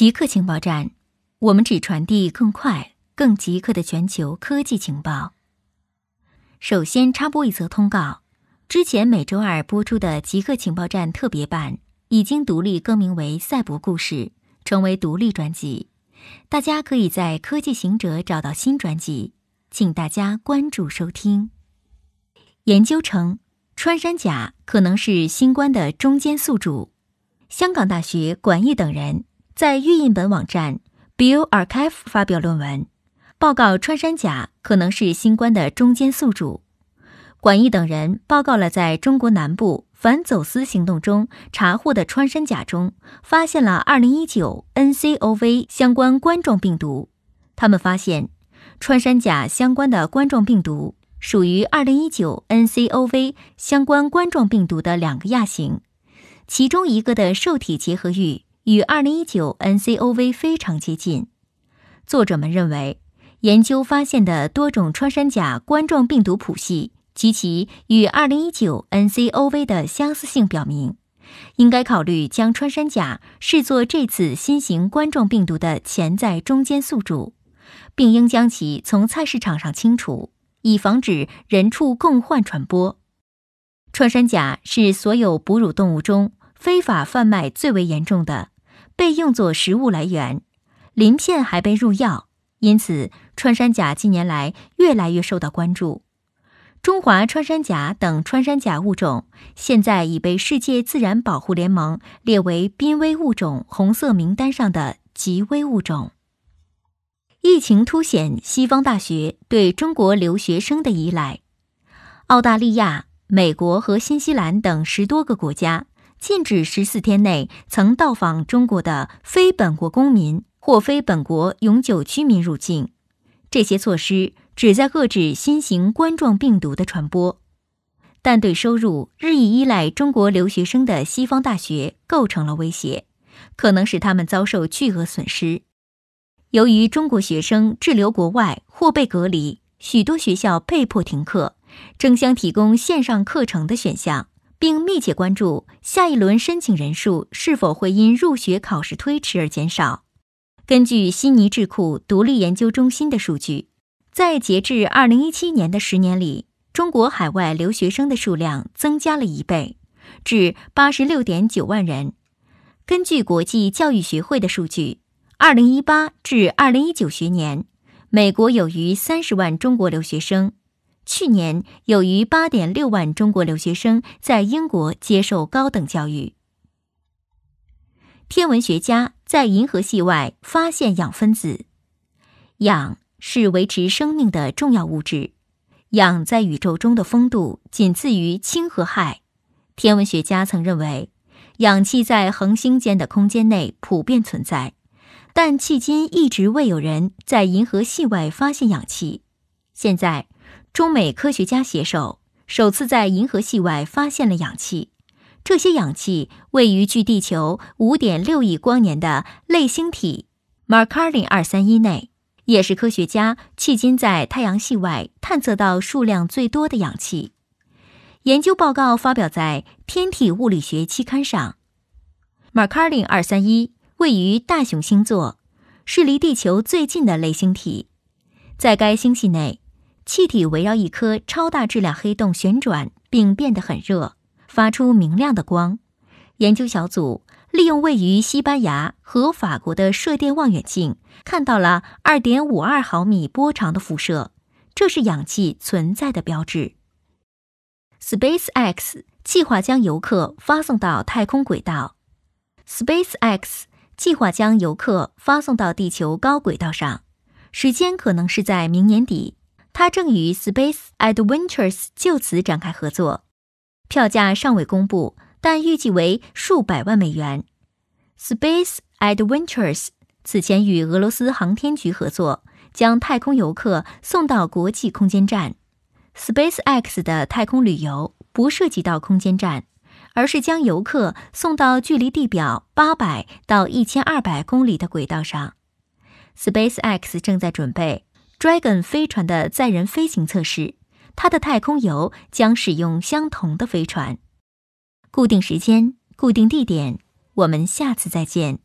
极客情报站，我们只传递更快、更极客的全球科技情报。首先插播一则通告：之前每周二播出的极客情报站特别版已经独立更名为《赛博故事》，成为独立专辑。大家可以在科技行者找到新专辑，请大家关注收听。研究称，穿山甲可能是新冠的中间宿主。香港大学管义等人在预印本网站 bioarchive 发表论文，报告穿山甲可能是新冠的中间宿主。管义等人报告了在中国南部反走私行动中查获的穿山甲中，发现了2019 nCoV 相关冠状病毒。他们发现，穿山甲相关的冠状病毒属于2019 nCoV 相关冠状病毒的两个亚型，其中一个的受体结合域与2019 nCoV 非常接近。作者们认为，研究发现的多种穿山甲冠状病毒谱系。及其与2019 nCoV 的相似性表明，应该考虑将穿山甲视作这次新型冠状病毒的潜在中间宿主，并应将其从菜市场上清除，以防止人畜共患传播。穿山甲是所有哺乳动物中非法贩卖最为严重的，被用作食物来源，鳞片还被入药，因此穿山甲近年来越来越受到关注。中华穿山甲等穿山甲物种现在已被世界自然保护联盟列为濒危物种红色名单上的极危物种。疫情凸显西方大学对中国留学生的依赖。澳大利亚、美国和新西兰等十多个国家禁止十四天内曾到访中国的非本国公民或非本国永久居民入境。这些措施。旨在遏制新型冠状病毒的传播，但对收入日益依赖中国留学生的西方大学构成了威胁，可能使他们遭受巨额损失。由于中国学生滞留国外或被隔离，许多学校被迫停课，争相提供线上课程的选项，并密切关注下一轮申请人数是否会因入学考试推迟而减少。根据悉尼智库独立研究中心的数据。在截至二零一七年的十年里，中国海外留学生的数量增加了一倍，至八十六点九万人。根据国际教育学会的数据，二零一八至二零一九学年，美国有逾三十万中国留学生；去年有逾八点六万中国留学生在英国接受高等教育。天文学家在银河系外发现氧分子，氧。是维持生命的重要物质，氧在宇宙中的丰度仅次于氢和氦。天文学家曾认为，氧气在恒星间的空间内普遍存在，但迄今一直未有人在银河系外发现氧气。现在，中美科学家携手首次在银河系外发现了氧气，这些氧气位于距地球五点六亿光年的类星体 Markarian 二三一内。也是科学家迄今在太阳系外探测到数量最多的氧气。研究报告发表在《天体物理学》期刊上。马卡林二三一位于大熊星座，是离地球最近的类星体。在该星系内，气体围绕一颗超大质量黑洞旋转，并变得很热，发出明亮的光。研究小组。利用位于西班牙和法国的射电望远镜，看到了二点五二毫米波长的辐射，这是氧气存在的标志。SpaceX 计划将游客发送到太空轨道。SpaceX 计划将游客发送到地球高轨道上，时间可能是在明年底。他正与 Space Adventures 就此展开合作，票价尚未公布。但预计为数百万美元。Space Adventures 此前与俄罗斯航天局合作，将太空游客送到国际空间站。SpaceX 的太空旅游不涉及到空间站，而是将游客送到距离地表八百到一千二百公里的轨道上。SpaceX 正在准备 Dragon 飞船的载人飞行测试，它的太空游将使用相同的飞船。固定时间，固定地点，我们下次再见。